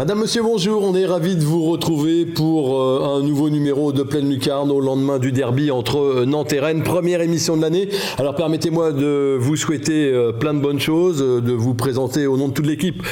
Madame, Monsieur, bonjour. On est ravis de vous retrouver pour euh, un nouveau numéro de Pleine Lucarne au lendemain du derby entre euh, Nantes et Rennes. Première émission de l'année. Alors permettez-moi de vous souhaiter euh, plein de bonnes choses, de vous présenter au nom de toute l'équipe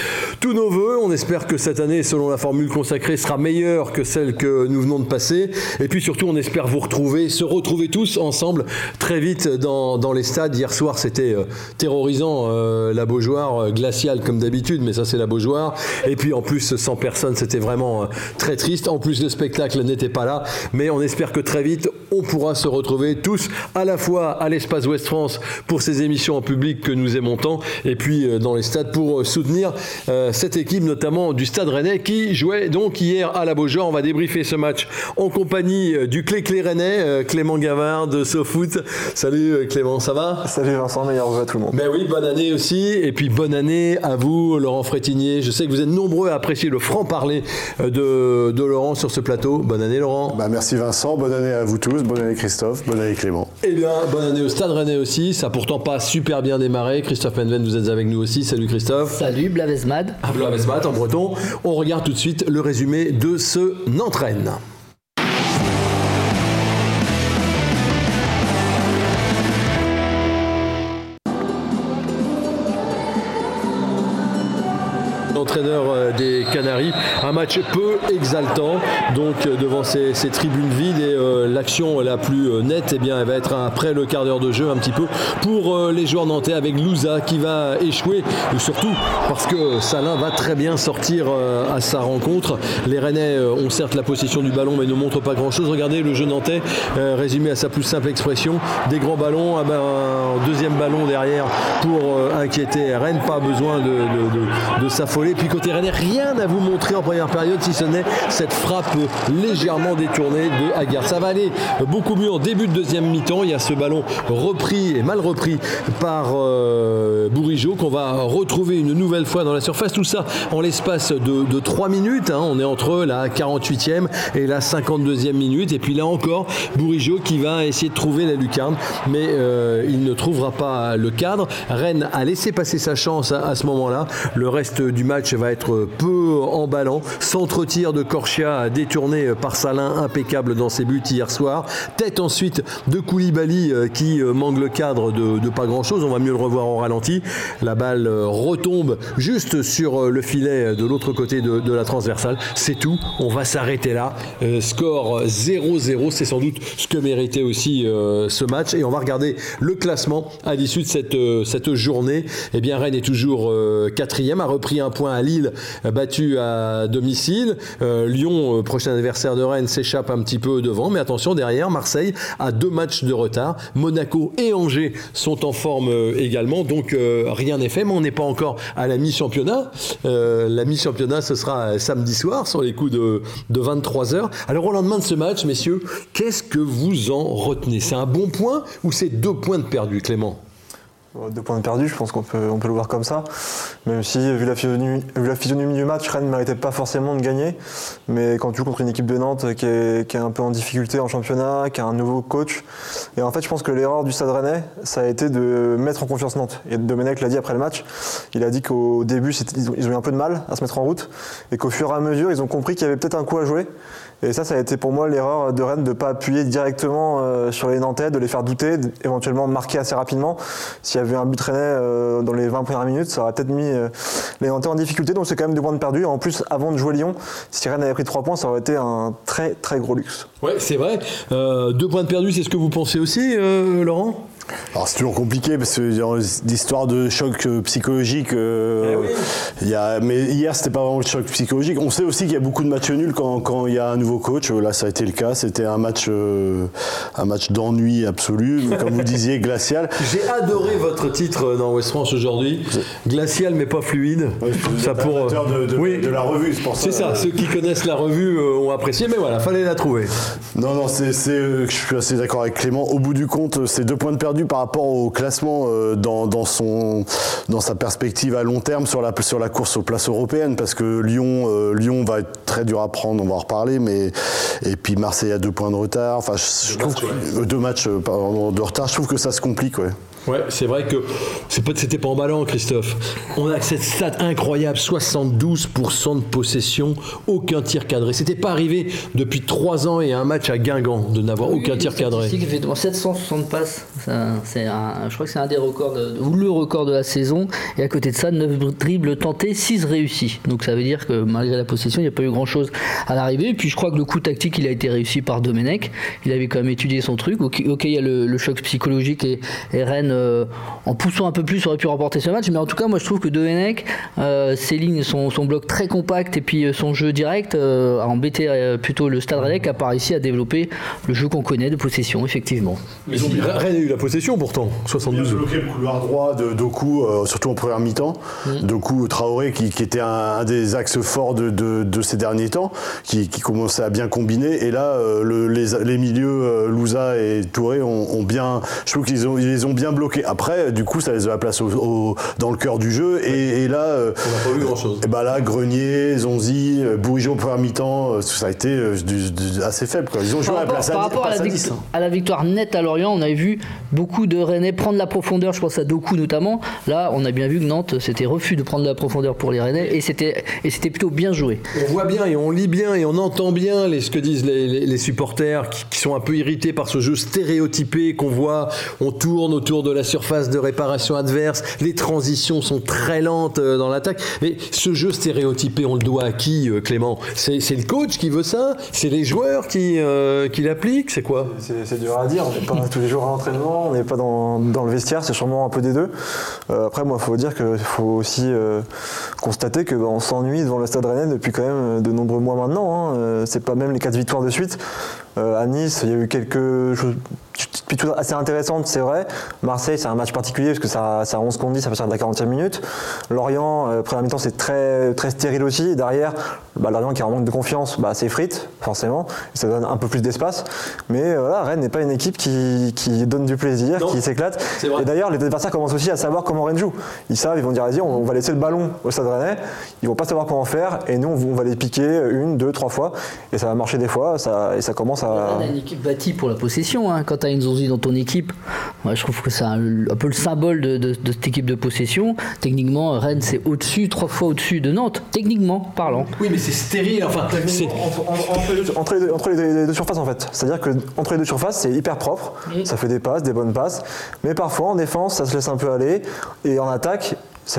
tous nos voeux. On espère que cette année, selon la formule consacrée, sera meilleure que celle que nous venons de passer. Et puis surtout, on espère vous retrouver, se retrouver tous ensemble très vite dans, dans les stades. Hier soir, c'était terrorisant, la Beaujoire, glaciale comme d'habitude, mais ça c'est la Beaujoire. Et puis en plus, 100 personnes, c'était vraiment euh, très triste. En plus, le spectacle n'était pas là, mais on espère que très vite, on pourra se retrouver tous à la fois à l'espace Ouest France pour ces émissions en public que nous aimons tant, et puis euh, dans les stades pour euh, soutenir cette équipe, notamment du Stade Rennais, qui jouait donc hier à la Beaujoire. On va débriefer ce match en compagnie du Clé-Clé Rennais, Clément Gavard de SoFoot. Salut Clément, ça va? Salut Vincent, meilleur vœu à tout le monde. Ben oui, bonne année aussi, et puis bonne année à vous, Laurent Frétinier. Je sais que vous êtes nombreux à apprécier le franc-parler euh, de, Laurent sur ce plateau. Bonne année Laurent. Bah, merci Vincent, bonne année à vous tous, bonne année Christophe, bonne année Clément. Eh bien, bonne année au Stade Rennais aussi. Ça a pourtant pas super bien démarré. Christophe Menven, vous êtes avec nous aussi. Salut Christophe. Salut Blavesmad. Ah, Blavesmad en breton. On regarde tout de suite le résumé de ce Nantes-Rennes. Entraîneur euh, des Canaries. Un match peu exaltant, donc euh, devant ces, tribunes vides et euh, l'action la plus nette, eh bien, elle va être après le quart d'heure de jeu un petit peu pour les joueurs nantais avec Louza qui va échouer, ou surtout parce que Salin va très bien sortir à sa rencontre. Les Rennais ont certes la possession du ballon mais ne montrent pas grand-chose. Regardez le jeu nantais résumé à sa plus simple expression. Des grands ballons, ah ben, un deuxième ballon derrière pour inquiéter Rennes. Pas besoin de, de s'affoler. Puis côté Rennais, rien à vous montrer en première période si ce n'est cette frappe légèrement détournée de Agar. Ça va aller beaucoup mieux en début de deuxième mi-temps. Il y a ce ballon repris et mal repris par euh, qu'on va retrouver une nouvelle fois dans la surface. Tout ça en l'espace de, 3 minutes. Hein. On est entre la 48e et la 52e minute. Et puis là encore, Bourigeau qui va essayer de trouver la lucarne, mais euh, il ne trouvera pas le cadre. Rennes a laissé passer sa chance à ce moment-là. Le reste du match va être peu emballant. Centre-tir de Corchia détourné par Salin, impeccable dans ses buts hier soir. Tête ensuite de Koulibaly euh, qui euh, manque le cadre de, pas grand-chose. On va mieux le revoir en ralenti. La balle euh, retombe juste sur le filet de l'autre côté de, la transversale. C'est tout. On va s'arrêter là. score 0-0. C'est sans doute ce que méritait aussi ce match. Et on va regarder le classement à l'issue de cette, cette journée. Eh bien, Rennes est toujours quatrième, a repris un point à Lille battu à domicile. Euh, Lyon, euh, prochain adversaire de Rennes, s'échappe un petit peu devant, mais attention derrière, Marseille a deux matchs de retard. Monaco et Angers sont en forme euh, également, donc rien n'est fait, mais on n'est pas encore à la mi-championnat. la mi-championnat, ce sera samedi soir, sur les coups de, de 23h. Alors au lendemain de ce match, messieurs, qu'est-ce que vous en retenez? C'est un bon point ou c'est deux points de perdu, Clément? Deux points de perdu, je pense qu'on peut, on peut le voir comme ça. Même si, vu la physionomie, du match, Rennes ne méritait pas forcément de gagner. Mais quand tu joues contre une équipe de Nantes qui est, un peu en difficulté en championnat, qui a un nouveau coach. Et en fait, je pense que l'erreur du Stade Rennais, ça a été de mettre en confiance Nantes. Et Domenech l'a dit après le match. Il a dit qu'au début, ils ont eu un peu de mal à se mettre en route. Et qu'au fur et à mesure, ils ont compris qu'il y avait peut-être un coup à jouer. Et ça, ça a été pour moi l'erreur de Rennes de ne pas appuyer directement euh, sur les Nantais, de les faire douter, éventuellement marquer assez rapidement. S'il y avait un but Rennais euh, dans les 20 premières minutes, ça aurait peut-être mis euh, les Nantais en difficulté. Donc c'est quand même deux points de perdu. En plus, avant de jouer Lyon, si Rennes avait pris trois points, ça aurait été un très très gros luxe. Ouais, c'est vrai. deux points de perdu, c'est ce que vous pensez aussi, Laurent? Alors c'est toujours compliqué parce que dans l'histoire de choc euh, psychologique, euh, Eh il y a, mais hier c'était pas vraiment le choc psychologique. On sait aussi qu'il y a beaucoup de matchs nuls quand, quand il y a un nouveau coach. Là ça a été le cas. C'était un match, euh, un match d'ennui absolu, comme vous disiez glacial. J'ai adoré votre titre dans West France aujourd'hui. Glacial mais pas fluide. Ça pour de, de, oui. de la revue, c'est pour ça. C'est ça. Ceux qui connaissent la revue euh, ont apprécié, mais voilà, fallait la trouver. Non, non, c'est, je suis assez d'accord avec Clément. Au bout du compte, c'est deux points de perdu par rapport au classement euh, dans, dans, son, dans sa perspective à long terme sur la, sur la course aux places européennes, parce que Lyon, euh, Lyon va être très dur à prendre, on va en reparler, mais et puis Marseille a deux points de retard. Enfin, je, je trouve matchs, que, ouais. deux matchs pardon, de retard. Je trouve que ça se complique, ouais. Ouais, c'est vrai que c'était pas emballant, Christophe. On a cette stat incroyable 72% de possession, aucun tir cadré. C'était pas arrivé depuis 3 ans et un match à Guingamp de n'avoir oui, aucun tir cadré. Effectivement, 760 passes, c'est je crois que c'est un des records, de, ou le record de la saison. Et à côté de ça, 9 dribbles tentés, 6 réussis. Donc ça veut dire que malgré la possession, il n'y a pas eu grand chose à l'arrivée. Et puis je crois que le coup tactique, il a été réussi par Domenech. Il avait quand même étudié son truc. Ok, okay il y a le, le, choc psychologique et, et Rennes euh, en poussant un peu plus aurait pu remporter ce match. Mais en tout cas moi je trouve que Domenech euh, ses lignes son, son, bloc très compact et puis son jeu direct euh, a embêté plutôt le Stade Rennais qui a pas réussi à développer le jeu qu'on connaît de possession effectivement. Mais ils ont Rennes a eu la possession pourtant 72 ils ont bloqué le couloir droit de Doku surtout en première mi-temps. Mmh. Doku Traoré qui, qui était un, un, des axes forts de, de, de, ces derniers temps qui, qui, commençait à bien combiner. Et là le, les, les, milieux Louza et Touré ont, ont bien je trouve qu'ils ont, ils les ont bien bloqués après, du coup, ça laisse de la place au, au, dans le cœur du jeu. Et, et là, on n'a pas vu grand chose. Et ben là, Grenier, Zonzi, Bourigeau au premier mi-temps, ça a été du, du, assez faible. Quoi. Ils ont joué par à la place par à, rapport à la, victoire, à la, victoire nette à Lorient, on avait vu beaucoup de Rennais prendre la profondeur. Je pense à Doku notamment. Là, on a bien vu que Nantes, c'était refus de prendre la profondeur pour les Rennais, et c'était et c'était plutôt bien joué. On voit bien et on lit bien et on entend bien les, ce que disent les, les, les supporters qui, qui sont un peu irrités par ce jeu stéréotypé qu'on voit. On tourne autour de la surface de réparation adverse, les transitions sont très lentes euh, dans l'attaque. Mais ce jeu stéréotypé, on le doit à qui, euh, Clément? C'est le coach qui veut ça? C'est les joueurs qui, euh, qui l'appliquent? C'est quoi? C'est dur à dire. On n'est pas tous les jours à l'entraînement, on n'est pas dans, dans, le vestiaire, c'est sûrement un peu des deux. Après, moi, il faut dire qu'il faut aussi constater qu'on bah, s'ennuie devant le Stade Rennais depuis quand même de nombreux mois maintenant. Hein. C'est pas même les quatre victoires de suite. à Nice, il y a eu quelques plutôt assez intéressantes, c'est vrai. Marseille, c'est un match particulier parce que ça, ça 11 qu'on dit, ça passe à la 40e minute. Lorient, euh, première mi-temps, c'est très, très stérile aussi. Et derrière, bah, Lorient qui a un manque de confiance, bah, c'est frites, forcément. Et ça donne un peu plus d'espace. Mais euh, voilà, Rennes n'est pas une équipe qui, qui donne du plaisir, non, qui s'éclate. Et d'ailleurs, les adversaires commencent aussi à savoir comment Rennes joue. Ils savent, ils vont dire, vas-y, on, on, va laisser le ballon au stade Rennais. Ils vont pas savoir comment faire. Et nous, on, va les piquer une, deux, trois fois. Et ça va marcher des fois. Ça, et ça commence à. Rennes a une équipe bâtie pour la possession. Hein. Quand Zonzi dans ton équipe, moi, je trouve que c'est un, un, peu le symbole de, de, de, cette équipe de possession. Techniquement, Rennes, c'est au-dessus, trois fois au-dessus de Nantes, techniquement parlant. Oui, mais c'est stérile. Enfin, c'est entre, entre, les deux, entre, les deux, entre, les deux, surfaces, en fait. C'est-à-dire que entre les deux surfaces, c'est hyper propre. Ça fait des passes, des bonnes passes. Mais parfois, en défense, ça se laisse un peu aller. Et en attaque,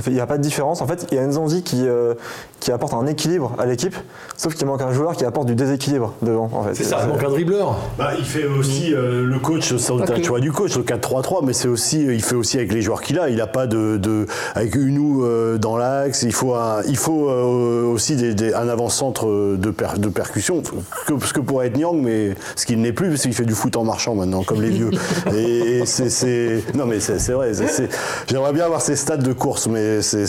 il n'y a pas de différence. En fait, il y a Nzonzi qui, euh, qui apporte un équilibre à l'équipe, sauf qu'il manque un joueur qui apporte du déséquilibre devant. En fait. C'est ça, il manque un dribbleur. Bah, il fait aussi euh, le coach, okay. le choix du coach, le 4-3-3, mais c'est aussi, il fait aussi avec les joueurs qu'il a. Il n'a pas de, de, avec Unou euh, dans l'axe. Il faut, un, il faut euh, aussi des, des, un avant-centre de, per, de percussion, que, ce que pourrait être Nyang, mais ce qu'il n'est plus, parce qu'il fait du foot en marchant maintenant, comme les vieux. Et, et c'est, non mais c'est vrai. J'aimerais bien avoir ces stades de course, mais mais c'est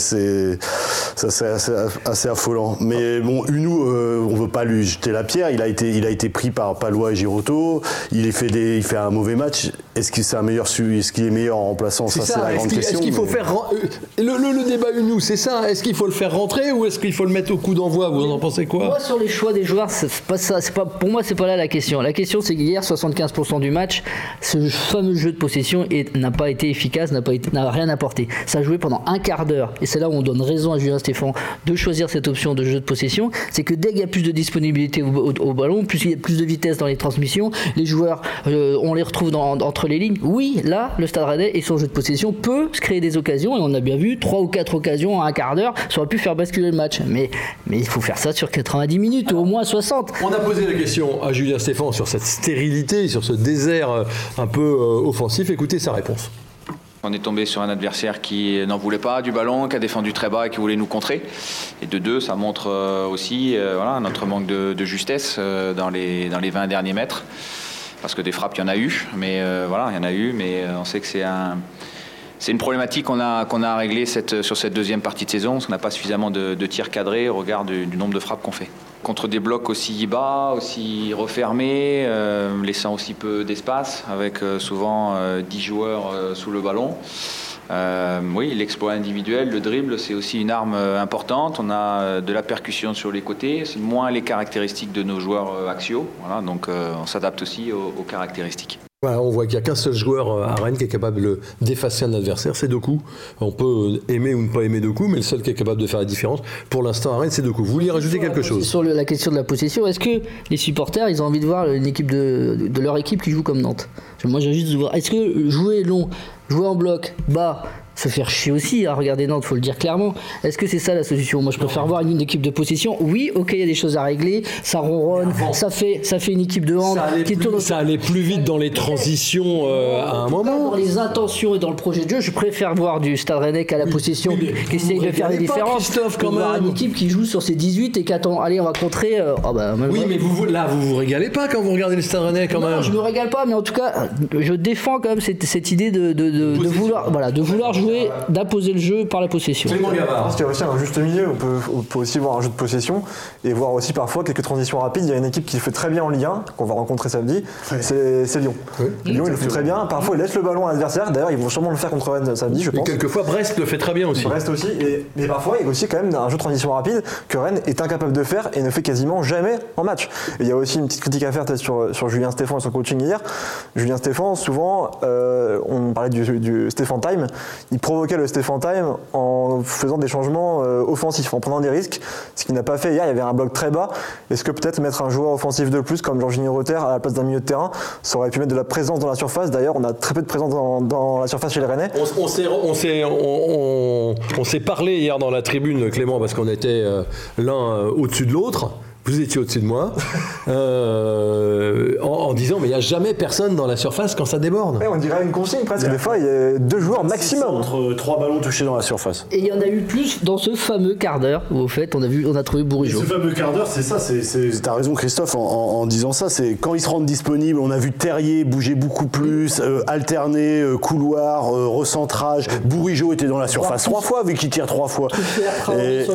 assez, affolant. Mais bon, Unou, euh, on veut pas lui jeter la pierre. Il a été, il a été pris par Palois et Giroto. Il fait, des, il fait un mauvais match. Est-ce qu'il est un meilleur, est-ce qu'il est meilleur en remplaçant Ça, c'est la grande qu question. Est-ce qu'il faut mais... faire le, le, le débat Unou, c'est ça Est-ce qu'il faut le faire rentrer ou est-ce qu'il faut le mettre au coup d'envoi Vous en pensez quoi? Moi, sur les choix des joueurs, c'est pas ça. C'est pas pour moi, c'est pas là la question. La question, c'est qu'hier, 75% du match, ce fameux jeu de possession n'a pas été efficace, n'a pas été, n'a rien apporté. Ça a joué pendant un quart et c'est là où on donne raison à Julien Stéphane de choisir cette option de jeu de possession, c'est que dès qu'il y a plus de disponibilité au, ballon, plus il y a plus de vitesse dans les transmissions, les joueurs, euh, on les retrouve entre les lignes. Oui, là, le Stade Rennais et son jeu de possession peut se créer des occasions, et on a bien vu trois ou quatre occasions en un quart d'heure, ça aurait pu faire basculer le match. Mais, il faut faire ça sur 90 minutes, au moins 60. On a posé la question à Julien Stéphane sur cette stérilité, sur ce désert euh, un peu euh, offensif. Écoutez sa réponse. On est tombé sur un adversaire qui n'en voulait pas du ballon, qui a défendu très bas et qui voulait nous contrer. Et de deux, ça montre euh, aussi voilà, notre manque de, justesse dans, les, dans les 20 derniers mètres. Parce que des frappes, il y en a eu, mais voilà, il y en a eu, mais on sait que c'est un, c'est une problématique qu'on a, qu'on a à sur cette deuxième partie de saison, parce qu'on n'a pas suffisamment de, tirs cadrés au regard du, nombre de frappes qu'on fait. Contre des blocs aussi bas, aussi refermés, euh, laissant aussi peu d'espace, avec euh, souvent 10 euh, joueurs sous le ballon. oui, l'exploit individuel, le dribble, c'est aussi une arme importante. On a de la percussion sur les côtés, c'est moins les caractéristiques de nos joueurs axiaux. Donc on s'adapte aussi aux caractéristiques on voit qu'il n'y a qu'un seul joueur euh, à Rennes qui est capable d'effacer un adversaire, c'est Doku. On peut aimer ou ne pas aimer Doku, mais le seul qui est capable de faire la différence, pour l'instant à Rennes, c'est Doku. Vous vouliez rajouter quelque chose? Sur la question de la possession, est-ce que les supporters, ils ont envie de voir une équipe de, de leur équipe qui joue comme Nantes? Moi, j'ai juste de voir. Est-ce que jouer long, jouer en bloc, bas, se faire chier aussi à regarder Nantes, faut le dire clairement. Est-ce que c'est ça la solution? Moi, je préfère voir une, équipe de possession. Oui, ok, il y a des choses à régler, ça ronronne, ça fait, ça fait une équipe de hand qui tourne. Ça allait plus vite dans les transitions euh, à un moment. Dans les intentions et dans le projet de jeu, je préfère voir du Stade Rennais qu'à la possession, qui essaye de faire des différences. Christophe, quand même. une équipe qui joue sur ses 18 et qui attend, allez, on va contrer. Euh, oh, bah, oui, mais vous, là, vous vous régalez pas quand vous regardez le Stade Rennais quand même. Non, je me régale pas, mais en tout cas, je défends quand même cette, cette idée de, de, de, de vouloir, voilà, de vouloir jouer, d'imposer le jeu par la possession. Je pense qu'il y a aussi un juste milieu. On peut, on peut, aussi voir un jeu de possession et voir aussi parfois quelques transitions rapides. Il y a une équipe qui fait très bien en Ligue 1, qu'on va rencontrer samedi, c'est Lyon. Lyon, il le fait très bien. Parfois, il laisse le ballon à l'adversaire. D'ailleurs, ils vont sûrement le faire contre Rennes samedi, je pense. Et quelquefois, Brest le fait très bien aussi. Brest aussi. Et, mais parfois, il y a aussi quand même un jeu de transition rapide que Rennes est incapable de faire et ne fait quasiment jamais en match. il y a aussi une petite critique à faire sur, sur Julien Stéphane et son coaching hier. Julien Stéphane, souvent, euh, on parlait du, du Stéphane Time, il provoquait le Stéphane Time en faisant des changements euh, offensifs, en prenant des risques, ce qu'il n'a pas fait hier. Il y avait un bloc très bas. Est-ce que peut-être mettre un joueur offensif de plus comme Jorginho Rotter à la place d'un milieu de terrain, ça aurait pu mettre de la présence dans la surface? D'ailleurs, on a très peu de présence dans, la surface chez les Rennais. On, s'est parlé hier dans la tribune, Clément, parce qu'on était euh, l'un euh, au-dessus de l'autre vous étiez au-dessus de moi, euh, en, disant mais il n'y a jamais personne dans la surface quand ça déborde. on dirait une consigne presque. Des fois, il y a deux joueurs maximum. Entre trois ballons touchés dans la surface. Et il y en a eu plus dans ce fameux quart d'heure où au fait on a vu, on a trouvé Bourigeau. Ce fameux quart d'heure, c'est ça. C'est, t'as raison Christophe en, disant ça. C'est quand ils se rendent disponibles. On a vu Terrier bouger beaucoup plus, euh, alterner euh, couloir, recentrage. Bourigeau était dans la surface trois fois vu qu'il tire trois fois. Et,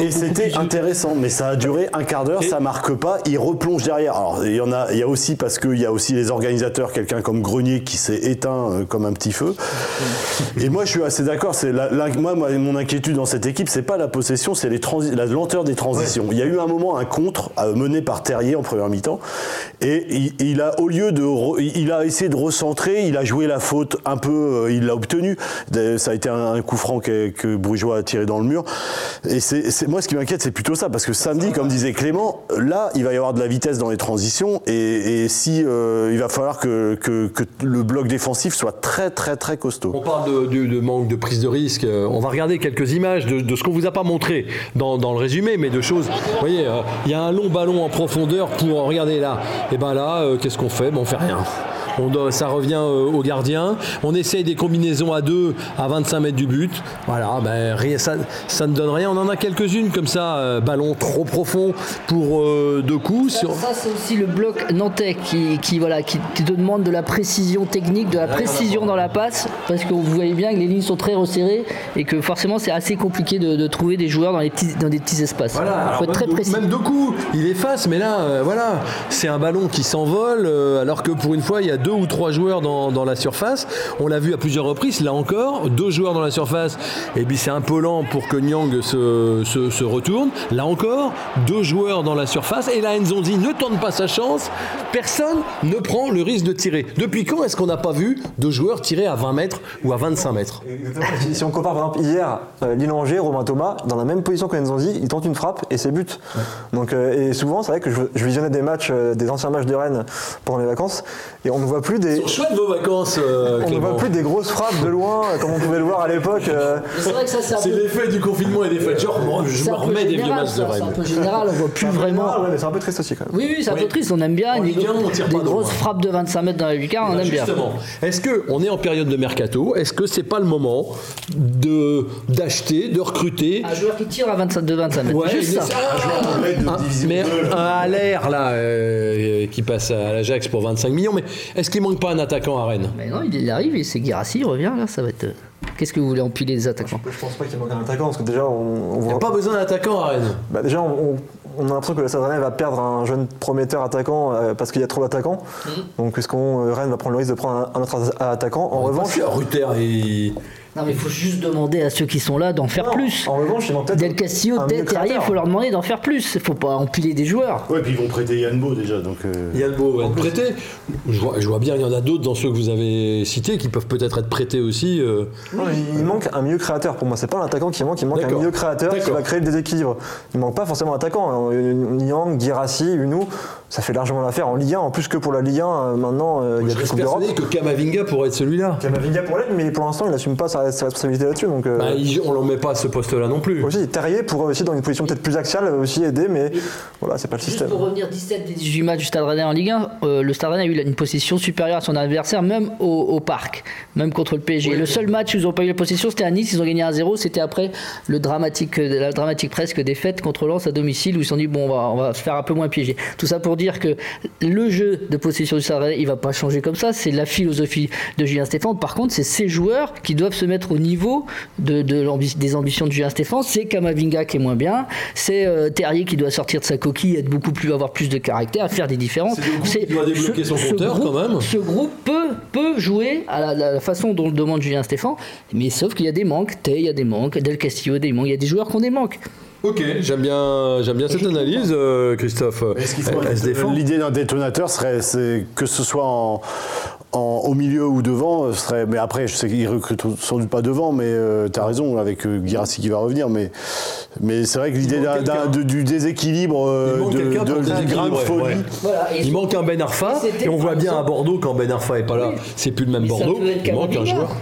et c'était intéressant, mais ça a duré un quart d'heure, ça marque pas, il replonge derrière. Alors il y en a, il y a aussi parce qu'il y a aussi les organisateurs, quelqu'un comme Grenier qui s'est éteint euh, comme un petit feu. Et moi je suis assez d'accord. C'est la, moi, mon inquiétude dans cette équipe, c'est pas la possession, c'est les la lenteur des transitions. Il y a eu un moment un contre euh, mené par Terrier en première mi-temps, et il, a au lieu de, il a essayé de recentrer, il a joué la faute un peu, euh, il l'a obtenu. Ça a été un, coup franc que, que Brugeois a tiré dans le mur. Et c'est moi ce qui m'inquiète, c'est plutôt ça, parce que samedi, comme disait Là, il va y avoir de la vitesse dans les transitions et, si euh, il va falloir que, le bloc défensif soit très très très costaud. On parle de, manque de prise de risque. Euh, on va regarder quelques images de, ce qu'on vous a pas montré dans, le résumé, mais de choses. Vous voyez, euh, il y a un long ballon en profondeur pour regarder là. Et ben là, qu'est-ce qu'on fait? Ben, On fait rien ça revient euh, au gardien. On essaye des combinaisons à deux à 25 mètres du but. Voilà, ben, rien, ça, ça ne donne rien. On en a quelques-unes comme ça, euh, ballon trop profond pour euh, deux coups. Ça, ça c'est aussi le bloc nantais qui, qui voilà, qui, te demande de la précision technique, de la précision dans la passe, parce que vous voyez bien que les lignes sont très resserrées et que forcément c'est assez compliqué de, trouver des joueurs dans, les petits, dans des petits espaces. Voilà, Il faut être très précis. Même deux coups, il efface, mais là, voilà, c'est un ballon qui s'envole, alors que pour une fois, il y a deux ou trois joueurs dans, la surface. On l'a vu à plusieurs reprises, là encore, deux joueurs dans la surface, et puis c'est un peu lent pour que Nyang se, retourne. Là encore, deux joueurs dans la surface, et là Nzonzi ne tente pas sa chance. Personne ne prend le risque de tirer. Depuis quand est-ce qu'on n'a pas vu deux joueurs tirer à 20 mètres ou à 25 mètres? Si, si on compare par exemple hier, euh, Lille-Angers, Romain Thomas, dans la même position que Nzonzi, il tente une frappe et c'est but. Donc, euh, et souvent, c'est vrai que je, je visionnais des matchs, euh, des anciens matchs de Rennes pendant les vacances et on ne voit plus des. Vos vacances, euh, On ne voit plus des grosses frappes de loin euh, comme on pouvait le voir à l'époque. euh, C'est vrai que ça, c'est l'effet du confinement et des fêtes. Genre, moi, je me remets des vieux matchs de ça, C'est un peu général, on voit plus vraiment. Ah ouais, mais c'est un peu triste aussi quand même. Oui, oui, c'est un peu triste, on aime bien. En Des, Ligue un, on tire des pas de grosses frappes de 25 mètres dans la lucarne, on aime bien. Justement, est-ce que on est en période de mercato? Est-ce que c'est pas le moment de d'acheter, de recruter? Un joueur qui tire à 25, de 25 mètres. Ouais, Juste ça. Un- un- mais un à l'air là euh, qui passe à l'Ajax pour 25 millions. Mais est-ce qu'il manque pas un attaquant à Rennes Mais non, il arrive et c'est Guirassi, il revient là, ça va être. euh, Qu'est-ce que vous voulez empiler les attaquants Je pense pas qu'il manque un attaquant parce que déjà on, on Il n'y a pas besoin d'attaquant à Rennes. Bah déjà, on, on- on a l'impression que le Stade Rennais va perdre un jeune prometteur attaquant euh, parce qu'il y a trop d'attaquants. Donc, est-ce qu'on euh, Rennes va prendre le risque de prendre un, un autre attaquant? En revanche, Ruther et Non, mais il faut juste demander à ceux qui sont là d'en faire Non, plus. En revanche, Del Castillo, milieu Terrier, il faut leur demander d'en faire plus. Il faut pas empiler des joueurs. Ouais, puis ils vont prêter Yann Beau déjà, donc. euh, Yann Beau va être prêté. Je vois, je vois bien, il y en a d'autres dans ceux que vous avez cités qui peuvent peut-être être prêtés aussi. euh. Non, il manque un milieu créateur pour moi. C'est pas un attaquant qui manque, il manque un milieu créateur qui va créer le déséquilibre. Il manque pas forcément un attaquant. hein. Niang, Girassi, Unou, ça fait largement l'affaire en Ligue 1. En plus que pour la Ligue 1, euh, maintenant, euh, il y Je a plus reste Coupe d'Europe. persuadé que Kamavinga pourrait être celui-là. Kamavinga pour l'aide, mais pour l'instant, il n'assume pas sa, sa responsabilité là-dessus. Donc, euh, Bah, il- on ne met pas à ce poste-là non plus. aussi, Terrier pourrait aussi, dans une position peut-être plus axiale, aussi aider, mais voilà, c'est pas le Juste système. pour revenir 17 des 18 matchs du Stade Rennais en Ligue 1, euh, le Stade Rennais a eu une possession supérieure à son adversaire, même au, au parc, même contre le PSG. le seul match où ils n'ont pas eu la possession, c'était à Nice, ils ont gagné 1-0, c'était après le dramatique, euh, la dramatique presque défaite contre Lens à domicile, où ils se sont dit, bon, on va, on va se faire un peu moins piéger. Tout ça pour dire que le jeu de possession du Stade Rennais, il va pas changer comme ça, c'est la philosophie de Julien Stéphane. Par contre, c'est ces joueurs qui doivent se mettre au niveau de, des ambitions de Julien Stéphane. C'est Kamavinga qui est moins bien, c'est euh, Terrier qui doit sortir de sa coquille, être beaucoup plus, avoir plus de caractère, faire des différences. C'est le groupe qui doit débloquer son compteur, groupe- quand même. Ce groupe peut, peut jouer à la, la façon dont le demande Julien Stéphane, mais sauf qu'il y a des manques. Tay, il y a des manques. Del Castillo, des manques. Il y a des joueurs qui ont des manques. Ok, j'aime bien, j'aime bien cette analyse, euh, Christophe. Défend. L'idée d'un détonateur serait que ce soit en, en- au milieu ou devant, ce serait. Mais après, je sais qu'il recrute sans doute pas devant, mais tu as raison avec euh, Guirassi qui va revenir, mais mais c'est vrai que l'idée du déséquilibre, euh, Il manque de, de, de déséquilibrer, folie. ouais. Voilà, et Il manque un Ben Arfa, Et on voit bien à Bordeaux quand Ben Arfa est pas là, Oui. c'est plus le même Bordeaux. Il manque un joueur.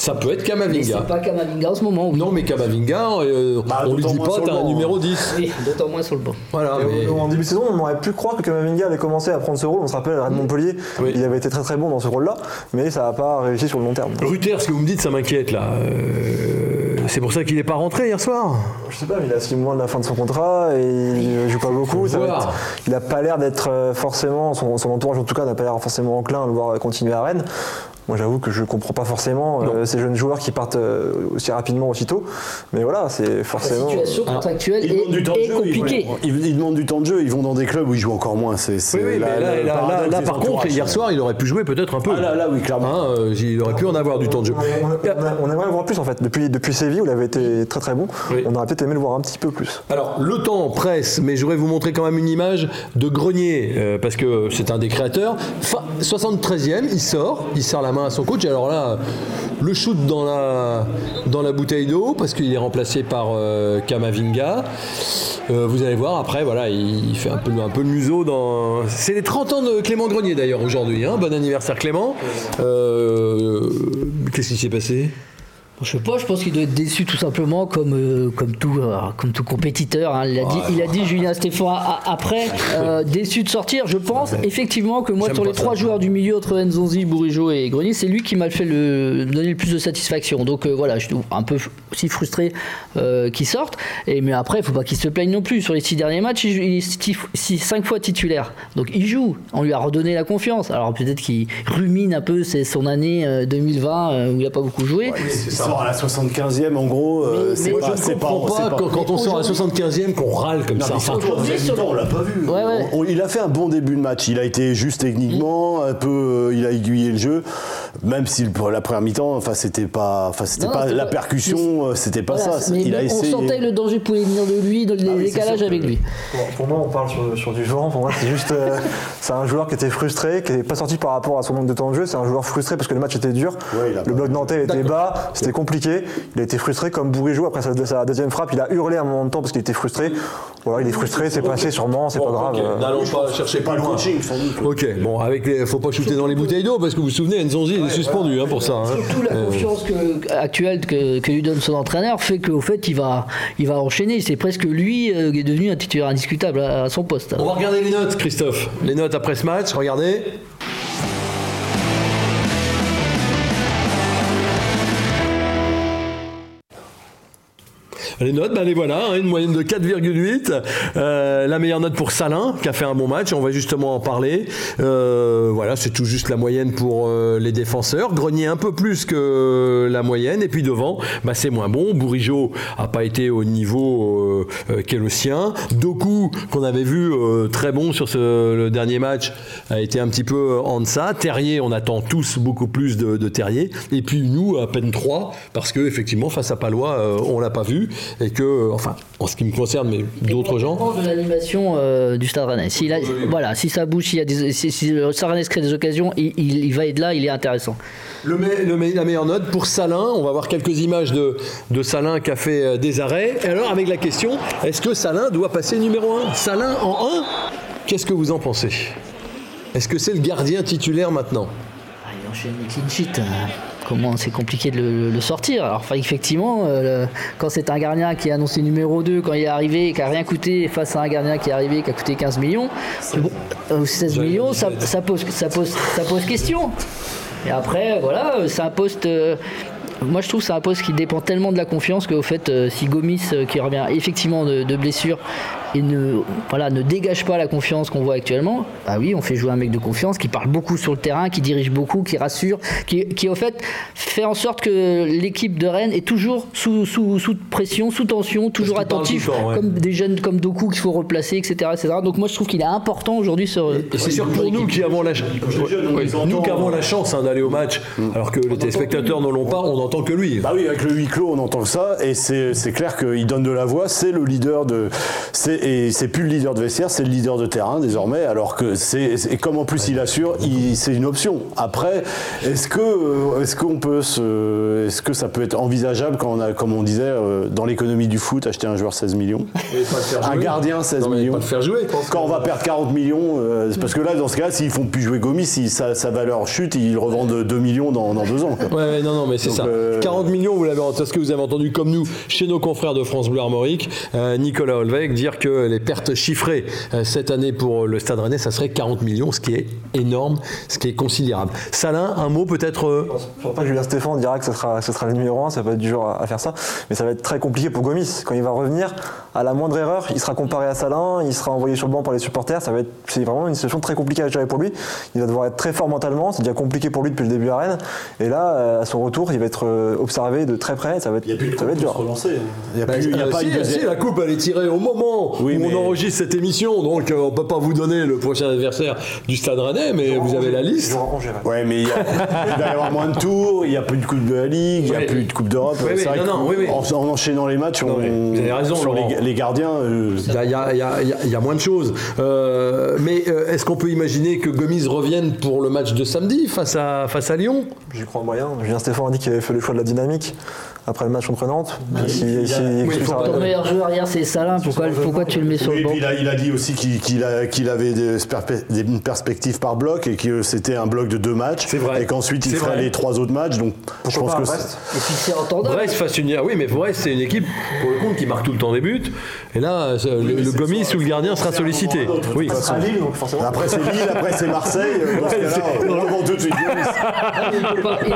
Ça peut être Mais Kamavinga. c'est pas Kamavinga en ce moment. oui. Non, mais Kamavinga, euh, Bah, on lui dit pas, t'as un numéro hein. 10. Oui, d'autant moins sur le banc. Voilà, mais- En début de saison, on aurait pu croire que Kamavinga allait commencer à prendre ce rôle. On se rappelle, à Rennes Montpellier, Oui. il avait été très très bon dans ce rôle-là, mais ça n'a pas réussi sur le long terme. Ruther, ce que vous me dites, ça m'inquiète là. Euh, c'est pour ça qu'il n'est pas rentré hier soir. Je sais pas, mais il a 6 mois de la fin de son contrat et il joue pas beaucoup. Ça être- il n'a pas l'air d'être euh, forcément, son, son entourage en tout cas n'a pas l'air forcément enclin à le voir continuer à Rennes. Moi j'avoue que je comprends pas forcément euh, ces jeunes joueurs qui partent euh, aussi rapidement aussitôt. Mais voilà, c'est La forcément. situation Ah. contractuelle Ils demandent du temps est, de est jeu, compliquée. ils- ils demandent du temps de jeu, ils vont dans des clubs où ils jouent encore moins. C'est, Oui, oui, la- mais là, là, là, par contre, hier soir, il aurait pu jouer peut-être un peu. Ah là, là, oui, clairement. Hein, euh, il aurait pu en avoir du temps de jeu. On, on- on- on aimerait le voir plus en fait. Depuis, depuis Séville où il avait été très très bon, Oui. on aurait peut-être aimé le voir un petit peu plus. Alors, le temps presse, mais je voudrais vous montrer quand même une image de Grenier, euh, parce que c'est un des créateurs. Fin- 73e, il sort, il serre la main à son coach. Alors là, le shoot dans la, dans la bouteille d'eau, parce qu'il est remplacé par euh, Kamavinga. Euh, vous allez voir, après, voilà, il fait un peu, un peu le museau dans... C'est les 30 ans de Clément Grenier d'ailleurs aujourd'hui. hein. Bon anniversaire Clément. Euh, Qu'est-ce qui s'est passé? Je sais pas, je pense qu'il doit être déçu tout simplement comme, euh, comme, tout, euh, comme tout compétiteur. hein. Il, a dit, il a dit, Julien Stéphane, a- après, euh, déçu de sortir. Je pense effectivement que moi, sur les trois joueurs du milieu, entre Nzonzi, Bourigeau et Grenier, c'est lui qui m'a fait le, me donner le plus de satisfaction. Donc euh, voilà, je suis un peu aussi frustré euh, qu'il sorte. Et, mais après, il faut pas qu'il se plaigne non plus. Sur les six derniers matchs, il, joue- il est six- six- cinq fois titulaire. Donc il joue. On lui a redonné la confiance. Alors peut-être qu'il rumine un peu c'est son année euh, 2020 euh, où il n'a pas beaucoup joué. C'est ça. Sort à la 75e, en gros, euh, Mais- c'est pas. Je comprends c'est pas, quand, quand on sort à 75e qu'on râle comme Non, ça. Enfin, le- on l'a pas vu. Ouais, ouais. On- on- il a fait un bon début de match. Il a été juste techniquement, un peu, euh, il a aiguillé le jeu. Même si pour la première mi-temps, enfin, c'était pas, enfin, c'était pas la pas- percussion, euh, c'était pas Voilà, ça. il a essayé. on sentait le danger pouvait venir de lui, dans les Ah décalages avec lui. Pour, moi, on parle sur, sur du vent. Pour moi, c'est juste. euh, c'est un joueur qui était frustré, qui n'est pas sorti par rapport à son manque de temps de jeu. C'est un joueur frustré parce que le match était dur. Ouais, le pas- bloc nantais était bas, c'était compliqué. Il a été frustré comme Bourigeau après sa, sa deuxième frappe. Il a hurlé un moment de temps parce qu'il était frustré. Voilà, il est frustré, c'est passé sûrement, c'est Bon, pas grave. ok, euh. N'allons pas chercher pas le loin. coaching, sans doute. Ok, bon, avec les, faut pas shooter dans les bouteilles d'eau parce que vous vous souvenez, Nzonzi il est suspendu hein, pour ça. hein. Surtout la confiance que- actuelle que, que lui donne son entraîneur fait qu'au fait il va, il va enchaîner. C'est presque lui euh, qui est devenu un titulaire indiscutable à, à son poste. On va regarder les notes, Christophe. Les notes après ce match, regardez. Les notes, ben les voilà, hein, une moyenne de 4,8. Euh, la meilleure note pour Salin, qui a fait un bon match, on va justement en parler. Euh, voilà, c'est tout juste la moyenne pour euh, les défenseurs. Grenier un peu plus que la moyenne. Et puis devant, bah, c'est moins bon. Bourigeau a pas été au niveau euh, qu'est le sien. Doku, qu'on avait vu très bon sur ce, le dernier match, a été un petit peu en deçà. Terrier, on attend tous beaucoup plus de, Terrier. Et puis nous, à peine 3, parce que effectivement, face à Palois, on l'a pas vu. Et que, enfin, en ce qui me concerne, mais d'autres gens. de l'animation euh, du Stade Rennais. S'il a- voilà, si ça bouge, s'il y a des, si, si le Stade Rennais crée des occasions, il, il- il va être là, il est intéressant. Le, me- le me- la meilleure note pour Salin, on va voir quelques images de, de Salin qui a fait euh, des arrêts. Et alors avec la question, est-ce que Salin doit passer numéro 1 Salin en 1 Qu'est-ce que vous en pensez? Est-ce que c'est le gardien titulaire maintenant? Ah, il enchaîne les clean sheets. euh, Comment c'est compliqué de le, le sortir. Alors enfin, effectivement, euh, le- quand c'est un gardien qui est annoncé numéro 2, quand il est arrivé et qui a rien coûté face à un gardien qui est arrivé et qui a coûté 15 millions, bon, euh, 16 millions, ça, ça pose, ça, pose, ça pose question. Et après, voilà, euh, c'est un poste. euh, moi, je trouve que c'est un poste qui dépend tellement de la confiance qu'au fait, si Gomis, qui revient effectivement de, de blessure, et ne, voilà, ne dégage pas la confiance qu'on voit actuellement, bah oui, on fait jouer un mec de confiance qui parle beaucoup sur le terrain, qui dirige beaucoup, qui rassure, qui, qui au fait fait en sorte que l'équipe de Rennes est toujours sous, sous, sous pression, sous tension, toujours attentif, temps, ouais. comme des jeunes comme Doku qu'il faut replacer, etc., etc. Donc moi, je trouve qu'il est important aujourd'hui sur. Et c'est sûr pour nous qui avons la, nous qui avons la chance hein, d'aller au match, alors que les téléspectateurs ne l'ont pas, on n'entend que lui. Bah oui, avec le huis clos, on entend ça, et c'est c'est clair qu'il donne de la voix. C'est le leader de, c'est et c'est plus le leader de vestiaire, c'est le leader de terrain désormais. Alors que c'est et comme en plus il assure, c'est une option. Après, est-ce que euh, est-ce qu'on peut se, est-ce que ça peut être envisageable quand on a, comme on disait, euh, dans l'économie du foot, acheter un joueur 16 millions, un gardien 16 Non, mais millions. pas le faire jouer. Quand on va perdre 40 millions, euh, parce que là, dans ce cas-là, s'ils font plus jouer Gomis, si sa, sa valeur chute, ils revendent 2 millions dans, dans deux ans. quoi. Ouais, non, non, mais c'est ça. euh, 40 millions, vous l'avez, parce que vous avez entendu comme nous chez nos confrères de France Bleu Armorique, euh, Nicolas Holweg dire que les pertes chiffrées euh, cette année pour le Stade Rennais, ça serait 40 millions, ce qui est énorme, ce qui est considérable. Salin, un mot peut-être. euh, Je pense pas que Julien Stéphane dira que ce sera, ce sera le numéro 1, ça va être dur à, à faire ça, mais ça va être très compliqué pour Gomis. Quand il va revenir, à la moindre erreur, il sera comparé à Salin, il sera envoyé sur le banc par les supporters, ça va être, c'est vraiment une situation très compliquée à gérer pour lui. Il va devoir être très fort mentalement, c'est déjà compliqué pour lui depuis le début à Rennes, et là, euh, à son retour, il va être euh, observé de très près, ça va être, ça va être dur. relancer. Il n'y a, bah, plus- il y a euh, pas si, une si, la coupe elle est tirée au moment Oui, où mais- on enregistre cette émission, donc euh, on peut pas vous donner le prochain adversaire du Stade Rennais, mais vous avez la liste. Ouais, mais il, y a- il va y avoir moins de tours, il n'y a plus de Coupe de la Ligue, il n'y a plus de Coupe d'Europe. Oui, oui, C'est vrai non, que non, oui, oui. En, en enchaînant les matchs, Non, on, mais vous avez raison, sur les, les gardiens. y y il y a moins de choses. Euh, mais euh, est-ce qu'on peut imaginer que Gomis revienne pour le match de samedi face à, face à Lyon? J'y crois moyen. Julien Stéphane a dit qu'il avait fait le choix de la dynamique après le match contre Nantes. Si- si- exclut ça- Ton meilleur joueur hier, c'est Salin. Pourquoi, pourquoi tu le mets sur oui, le et banc puis il a, il a dit aussi qu'il qu'il a- qu'il avait des, des- une perspective par bloc et que c'était un bloc de deux matchs. C'est vrai. Et qu'ensuite il ferait vrai. les trois autres matchs. Donc je pense pas, que Brest Et puis c'est entendable. Brest face une. ah oui, mais Brest, c'est une équipe, pour le compte, qui marque tout le temps des buts. Et là, euh, le, le Gomis ou le gardien sera sollicité. Oui. Ça sera Lille, donc forcément. Après c'est Lille, après c'est Marseille. on le tout de suite. Il peut pas, il,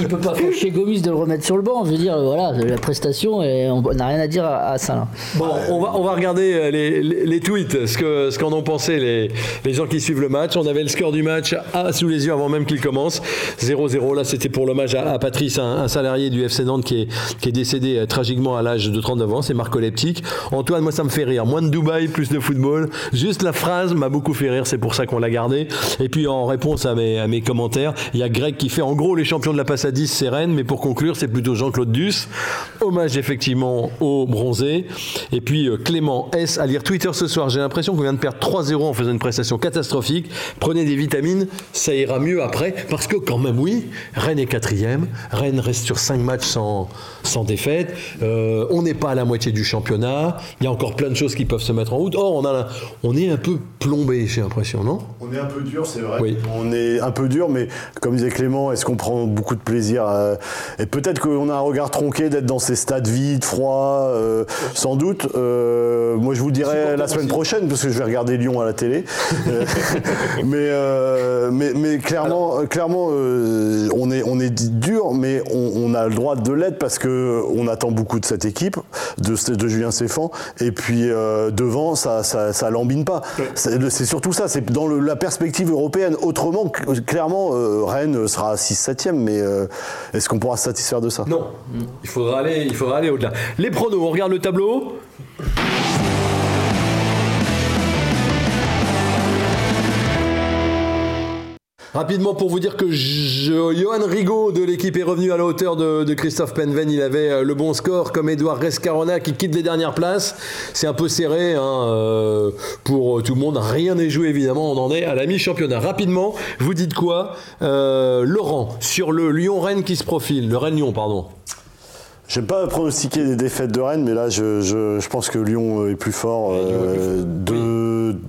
il peut pas, fâcher Gomis de le remettre sur le banc. Décevant. Je veux dire, voilà, la prestation, et on n'a rien à dire à, ça. Bon, on va, on va regarder euh, les, les, tweets, ce qu'en ce qu'en ont pensé les, les, gens qui suivent le match. On avait le score du match sous les yeux avant même qu'il commence. 0-0, là c'était pour l'hommage à, Patrice, un, salarié du FC Nantes qui est, qui est décédé euh, tragiquement à l'âge de 39 ans, c'est Marco Leptic. Antoine, moi ça me fait rire. Moins de Dubaï, plus de football. Juste la phrase m'a beaucoup fait rire, c'est pour ça qu'on l'a gardé. Et puis en réponse à mes, à mes commentaires, il y a Greg qui fait en gros les champions de la passe à 10, c'est Rennes, mais pour conclure, c'est plutôt Jean-Claude Duss. Hommage effectivement au bronzé. Et puis euh, Clément S à lire Twitter ce soir. J'ai l'impression qu'on vient de perdre 3-0 en faisant une prestation catastrophique. Prenez des vitamines, ça ira mieux après. Parce que quand même, oui, Rennes est quatrième. Rennes reste sur 5 matchs sans, sans défaite. Euh, on n'est pas à la moitié du championnat. Il y a encore plein de choses qui peuvent se mettre en route. Or, on, a, on est un peu plombé, j'ai l'impression, non? On est un peu dur, c'est vrai. Oui. On est un peu dur, mais comme disait Clément, est-ce qu'on prend beaucoup de plaisir Et peut-être qu'on a un regard tronqué d'être dans ces stades vides, froids, euh, sans doute. Euh, moi, je vous dirai la semaine prochaine, parce que je vais regarder Lyon à la télé. mais, mais, mais, clairement, clairement on, est, on est dur, mais on, a le droit de l'être parce qu'on attend beaucoup de cette équipe, de, de Julien Stéphane. Et puis devant, ça, ça, ça lambine pas. C'est surtout ça, c'est dans la perspective européenne. Autrement, clairement, euh, Rennes sera 6-7e, mais euh, est-ce qu'on pourra se satisfaire de ça? Non. Il faudra aller, aller au-delà. Les pronos, on regarde le tableau. Rapidement pour vous dire que Johan Rigaud de l'équipe est revenu à la hauteur de, Christophe Penven. Il avait euh, le bon score comme Edouard Rescarona qui quitte les dernières places. C'est un peu serré hein, euh, pour euh, tout le monde. Rien n'est joué évidemment. On en est à la mi-championnat. Rapidement, vous dites quoi Laurent, sur le Lyon-Rennes qui se profile? Le Rennes-Lyon, pardon. J'aime pas pronostiquer des défaites de Rennes, mais là, je, pense que Lyon est plus fort.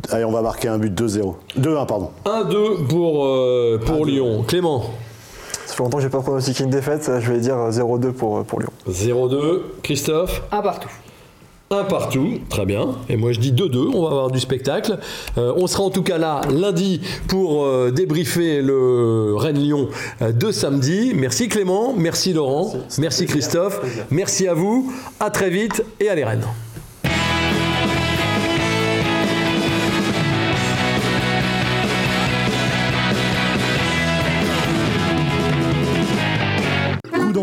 Allez, on va marquer un but 2-0. 2-1, pardon. 1-2 pour, euh, pour Lyon. Clément Ça fait longtemps que j'ai pas pronostiqué une défaite, je vais dire 0-2 pour, pour Lyon. 0-2. Christophe Un partout. Un partout, très bien. Et moi je dis 2-2, on va avoir du spectacle. Euh, on sera en tout cas là lundi pour euh, débriefer le Rennes-Lyon de samedi. Merci Clément, merci Laurent, merci Christophe, merci à vous, à très vite et allez Rennes.